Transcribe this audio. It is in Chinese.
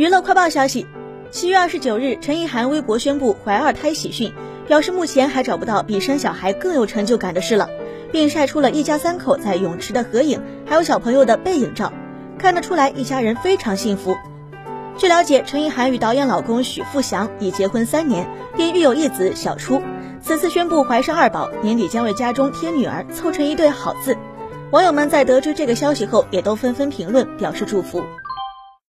娱乐快报消息七月二十九日陈意涵微博宣布怀二胎喜讯表示目前还找不到比生小孩更有成就感的事了并晒出了一家三口在泳池的合影还有小朋友的背影照看得出来一家人非常幸福。据了解陈意涵与导演老公许富祥已结婚三年并育有一子小初此次宣布怀上二宝年底将为家中添女儿凑成一对好字。网友们在得知这个消息后也都纷纷评论表示祝福。